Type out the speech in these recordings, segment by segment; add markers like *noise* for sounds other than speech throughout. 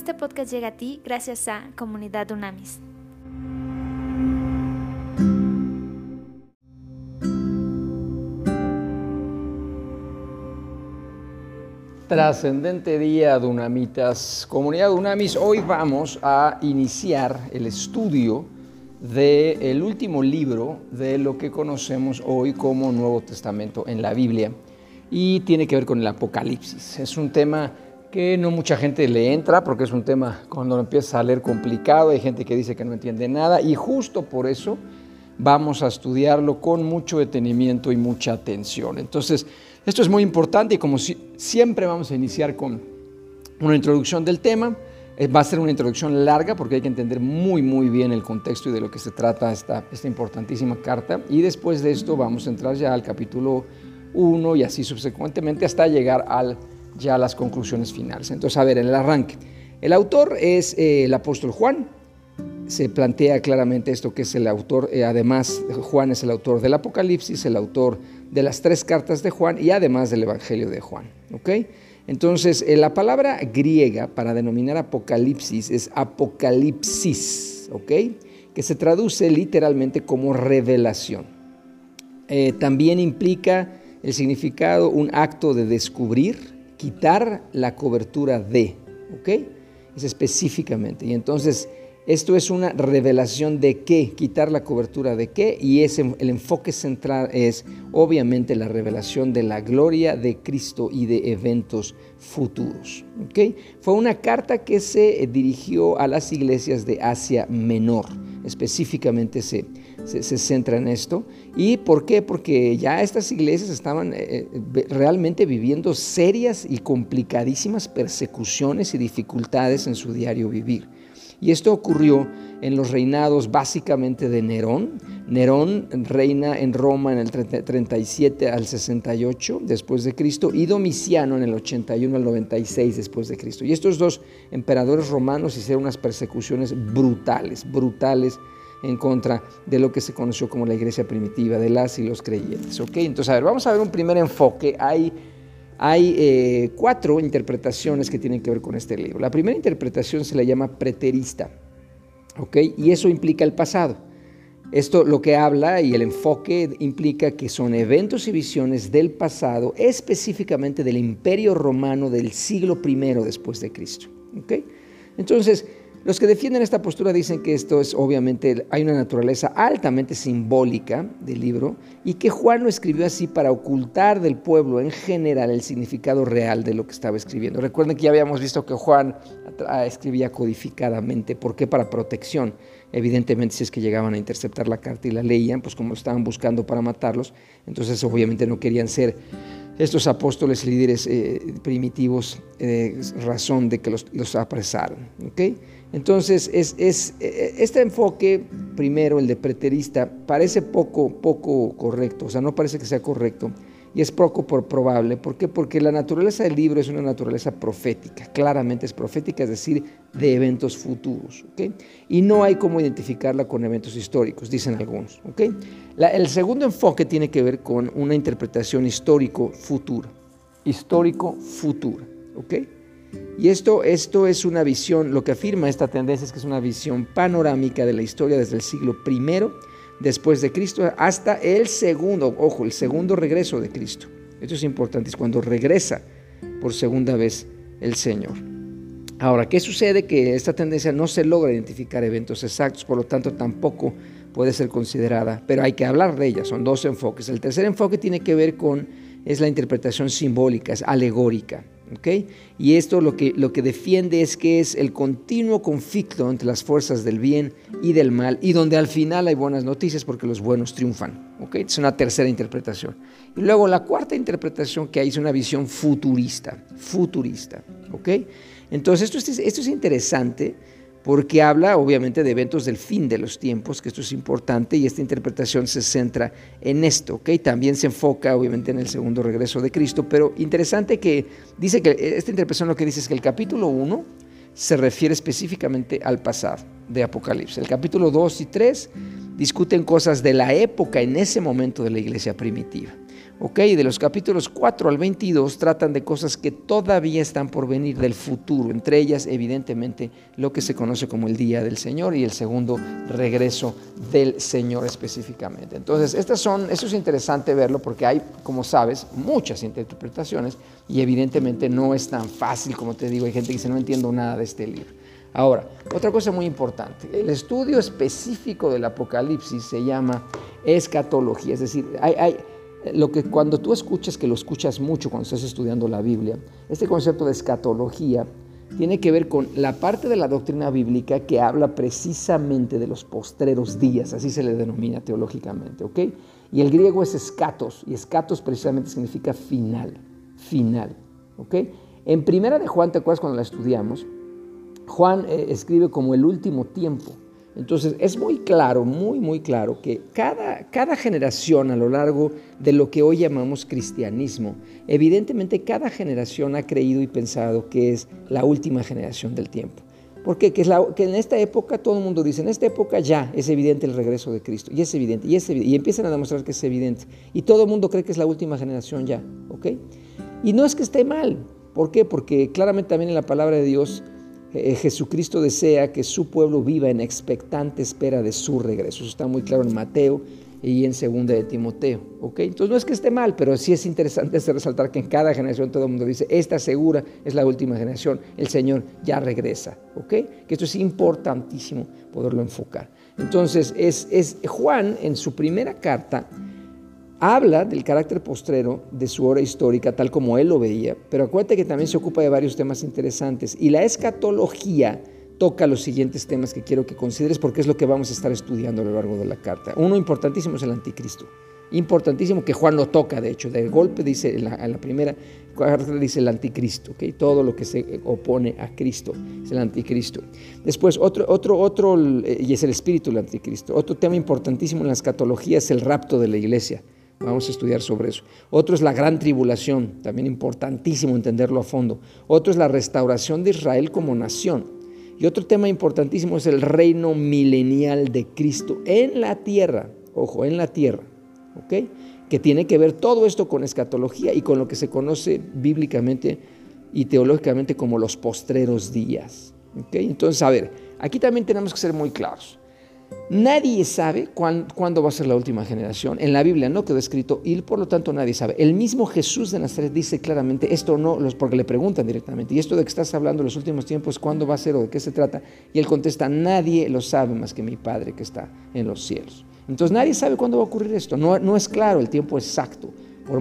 Este podcast llega a ti gracias a Comunidad Unamis. Trascendente día, Dunamitas. Comunidad Dunamis, hoy vamos a iniciar el estudio del último libro de lo que conocemos hoy como Nuevo Testamento en la Biblia y tiene que ver con el Apocalipsis. Es un tema que no mucha gente le entra porque es un tema cuando lo empiezas a leer complicado, hay gente que dice que no entiende nada y justo por eso vamos a estudiarlo con mucho detenimiento y mucha atención. Entonces, esto es muy importante y como siempre vamos a iniciar con una introducción del tema. Eh, va a ser una introducción larga porque hay que entender muy muy bien el contexto y de lo que se trata esta, esta importantísima carta. Y después de esto vamos a entrar ya al capítulo 1 y así subsecuentemente hasta llegar al, ya las conclusiones finales. Entonces, a ver, en el arranque. El autor es eh, el apóstol Juan, se plantea claramente esto que es el autor, eh, además Juan es el autor del Apocalipsis, el autor de las tres cartas de Juan y además del Evangelio de Juan. Entonces, eh, la palabra griega para denominar Apocalipsis es Apocalipsis, ¿ok? que se traduce literalmente como revelación. También implica el significado un acto de descubrir, quitar la cobertura de, ¿ok? Es específicamente. Y entonces esto es una revelación de qué, quitar la cobertura de qué, y ese, el enfoque central es obviamente la revelación de la gloria de Cristo y de eventos futuros. ¿okay? Fue una carta que se dirigió a las iglesias de Asia Menor, específicamente se, se, centra en esto. ¿Y por qué? Porque ya estas iglesias estaban eh, eh, realmente viviendo serias y complicadísimas persecuciones y dificultades en su diario vivir. Y esto ocurrió en los reinados básicamente de Nerón. Nerón reina en Roma en el 37 al 68 después de Cristo y Domiciano en el 81 al 96 después de Cristo. Y estos dos emperadores romanos hicieron unas persecuciones brutales, brutales en contra de lo que se conoció como la iglesia primitiva, de las y los creyentes. ¿ok? Entonces, a ver, vamos a ver un primer enfoque. Hay hay eh, cuatro interpretaciones que tienen que ver con este libro. La primera interpretación se la llama preterista, ¿ok? Y eso implica el pasado. Esto lo que habla y el enfoque implica que son eventos y visiones del pasado, específicamente del imperio romano del siglo I después de Cristo. ¿ok? Entonces, los que defienden esta postura dicen que esto es obviamente, hay una naturaleza altamente simbólica del libro y que Juan lo escribió así para ocultar del pueblo en general el significado real de lo que estaba escribiendo. Recuerden que ya habíamos visto que Juan escribía codificadamente, ¿por qué? Para protección. Evidentemente si es que llegaban a interceptar la carta y la leían, pues como estaban buscando para matarlos, entonces obviamente no querían ser estos apóstoles líderes eh, primitivos eh, razón de que los. ¿okay? Entonces, es, es, e, este enfoque, primero el de preterista, parece poco, poco correcto, o sea, no parece que sea correcto, y es poco por probable. ¿Por qué? Porque la naturaleza del libro es una naturaleza profética, claramente es profética, es decir, de eventos futuros. ¿okay? Y no hay cómo identificarla con eventos históricos, dicen algunos. ¿okay? el segundo enfoque tiene que ver con una interpretación histórico-futura. Histórico-futura. Y esto, esto es una visión, lo que afirma esta tendencia es que es una visión panorámica de la historia desde el siglo I después de Cristo hasta el segundo, ojo, el segundo regreso de Cristo. Esto es importante, es cuando regresa por segunda vez el Señor. Ahora, ¿qué sucede? Que esta tendencia no se logra identificar eventos exactos, por lo tanto tampoco puede ser considerada, pero hay que hablar de ella, son dos enfoques. El tercer enfoque tiene que ver con, es la interpretación simbólica, es alegórica. Y esto lo que, lo que defiende es que es el continuo conflicto entre las fuerzas del bien y del mal, y donde al final hay buenas noticias porque los buenos triunfan. ¿okay? Es una tercera interpretación. Y luego la cuarta interpretación que hay es una visión futurista, futurista. ¿okay? Entonces esto es, esto es interesante porque habla obviamente de eventos del fin de los tiempos, que esto es importante y esta interpretación se centra en esto, ¿ok? También se enfoca obviamente en el segundo regreso de Cristo, pero interesante que dice que esta interpretación lo que dice es que el capítulo 1 se refiere específicamente al pasado de Apocalipsis. El capítulo 2 y 3 discuten cosas de la época en ese momento de la iglesia primitiva. ¿Ok? De los capítulos 4 al 22 tratan de cosas que todavía están por venir del futuro, entre ellas evidentemente lo que se conoce como el día del Señor y el segundo regreso del Señor específicamente. Entonces, estas eso es interesante verlo porque hay, como sabes, muchas interpretaciones y evidentemente no es tan fácil como te digo, hay gente que dice no entiendo nada de este libro. Ahora, otra cosa muy importante, el estudio específico del Apocalipsis se llama escatología, es decir, hay lo que cuando tú escuchas, que lo escuchas mucho cuando estás estudiando la Biblia, este concepto de escatología tiene que ver con la parte de la doctrina bíblica que habla precisamente de los postreros días, así se le denomina teológicamente, ¿ok? Y el griego es escatos, y escatos precisamente significa final, final, ¿ok? En primera de Juan, ¿te acuerdas cuando la estudiamos? Juan eh, escribe como el último tiempo. Entonces es muy claro, muy, muy claro que cada, cada generación a lo largo de lo que hoy llamamos cristianismo, evidentemente cada generación ha creído y pensado que es la última generación del tiempo. ¿Por qué? Que, es la, que en esta época todo el mundo dice, en esta época ya es evidente el regreso de Cristo, y es evidente, y, es evidente, y empiezan a demostrar que es evidente, y todo el mundo cree que es la última generación ya, ¿ok? Y no es que esté mal, ¿por qué? Porque claramente también en la palabra de Dios eh, Jesucristo desea que su pueblo viva en expectante espera de su regreso. Eso está muy claro en Mateo y en segunda de Timoteo. ¿ok? Entonces no es que esté mal, pero sí es interesante *laughs* resaltar que en cada generación todo el mundo dice, esta segura es la última generación, el Señor ya regresa. ¿ok? Que esto es importantísimo poderlo enfocar. Entonces es, es Juan en su primera carta habla del carácter postrero de su hora histórica tal como él lo veía, pero acuérdate que también se ocupa de varios temas interesantes y la escatología toca los siguientes temas que quiero que consideres porque es lo que vamos a estar estudiando a lo largo de la carta. Uno importantísimo es el anticristo. Importantísimo que Juan lo toca, de hecho, de golpe dice en la, primera carta dice el anticristo, ¿okay? todo lo que se opone a Cristo es el anticristo. Después otro, otro, otro, eh, y es el espíritu del anticristo. Otro tema importantísimo en la escatología es el rapto de la iglesia. Vamos a estudiar sobre eso. Otro es la gran tribulación, también importantísimo entenderlo a fondo. Otro es la restauración de Israel como nación. Y otro tema importantísimo es el reino milenial de Cristo en la tierra. Ojo, en la tierra. ¿Ok? Que tiene que ver todo esto con escatología y con lo que se conoce bíblicamente y teológicamente como los postreros días. ¿Ok? Entonces, a ver, aquí también tenemos que ser muy claros. Nadie sabe cuándo, va a ser la última generación. En la Biblia no quedó escrito y por lo tanto nadie sabe. El mismo Jesús de Nazaret dice claramente esto no, porque le preguntan directamente, y esto de que estás hablando en los últimos tiempos, ¿cuándo va a ser o de qué se trata? Y él contesta, nadie lo sabe más que mi Padre que está en los cielos. Entonces nadie sabe cuándo va a ocurrir esto. No, no es claro el tiempo exacto.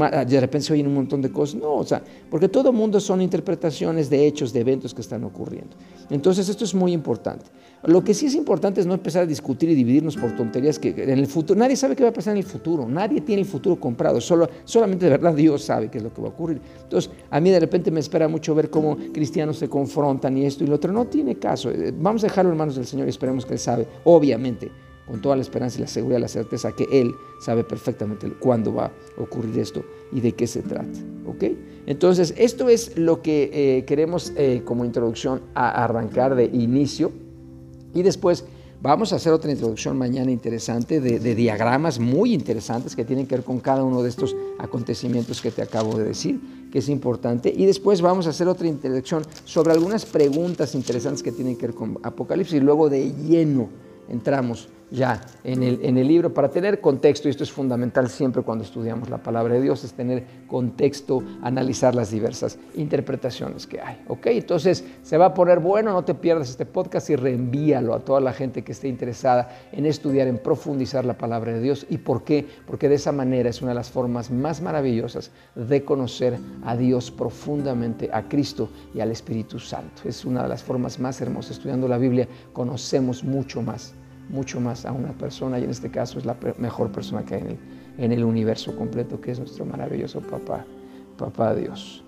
Ah, de repente se oyen un montón de cosas. No, o sea, porque todo mundo son interpretaciones de hechos, de eventos que están ocurriendo. Entonces esto es muy importante. Lo que sí es importante es no empezar a discutir y dividirnos por tonterías que en el futuro, nadie sabe qué va a pasar en el futuro, nadie tiene el futuro comprado, solo, solamente de verdad Dios sabe qué es lo que va a ocurrir. Entonces, a mí de repente me espera mucho ver cómo cristianos se confrontan y esto y lo otro, no tiene caso. Eh, vamos a dejarlo en manos del Señor y esperemos que Él sabe, obviamente, con toda la esperanza y la seguridad la certeza que Él sabe perfectamente cuándo va a ocurrir esto y de qué se trata. ¿ok? Entonces, esto es lo que eh, queremos eh, como introducción a arrancar de inicio y después vamos a hacer otra introducción mañana interesante de, diagramas muy interesantes que tienen que ver con cada uno de estos acontecimientos que te acabo de decir, que es importante. Y después vamos a hacer otra introducción sobre algunas preguntas interesantes que tienen que ver con Apocalipsis y luego de lleno entramos ya en el, en el, libro para tener contexto, y esto es fundamental siempre cuando estudiamos la palabra de Dios, es tener contexto, analizar las diversas interpretaciones que hay. ¿ok? Entonces se va a poner bueno, no te pierdas este podcast y reenvíalo a toda la gente que esté interesada en estudiar, en profundizar la palabra de Dios. ¿Y por qué? Porque de esa manera es una de las formas más maravillosas de conocer a Dios profundamente, a Cristo y al Espíritu Santo. Es una de las formas más hermosas. Estudiando la Biblia conocemos mucho más mucho más a una persona y en este caso es la mejor persona que hay en el, en el universo completo, que es nuestro maravilloso papá, papá Dios.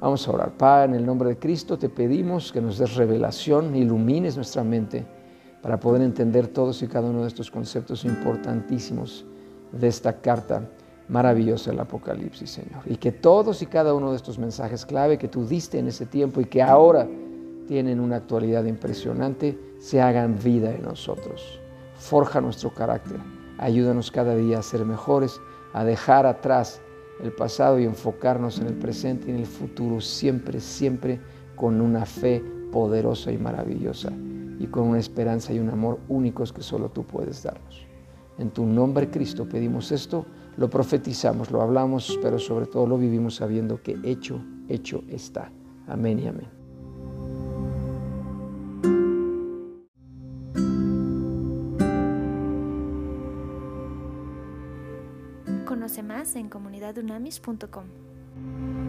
Vamos a orar. Padre, en el nombre de Cristo te pedimos que nos des revelación, ilumines nuestra mente para poder entender todos y cada uno de estos conceptos importantísimos de esta carta maravillosa del Apocalipsis, Señor. Y que todos y cada uno de estos mensajes clave que tú diste en ese tiempo y que ahora tienen una actualidad impresionante, se hagan vida en nosotros forja nuestro carácter. Ayúdanos cada día a ser mejores, a dejar atrás el pasado y enfocarnos en el presente y en el futuro, siempre, siempre con una fe poderosa y maravillosa y con una esperanza y un amor únicos que solo tú puedes darnos. En tu nombre, Cristo, pedimos esto, lo profetizamos, lo hablamos, pero sobre todo lo vivimos sabiendo que hecho, hecho está. Amén y amén. En comunidadunamis.com.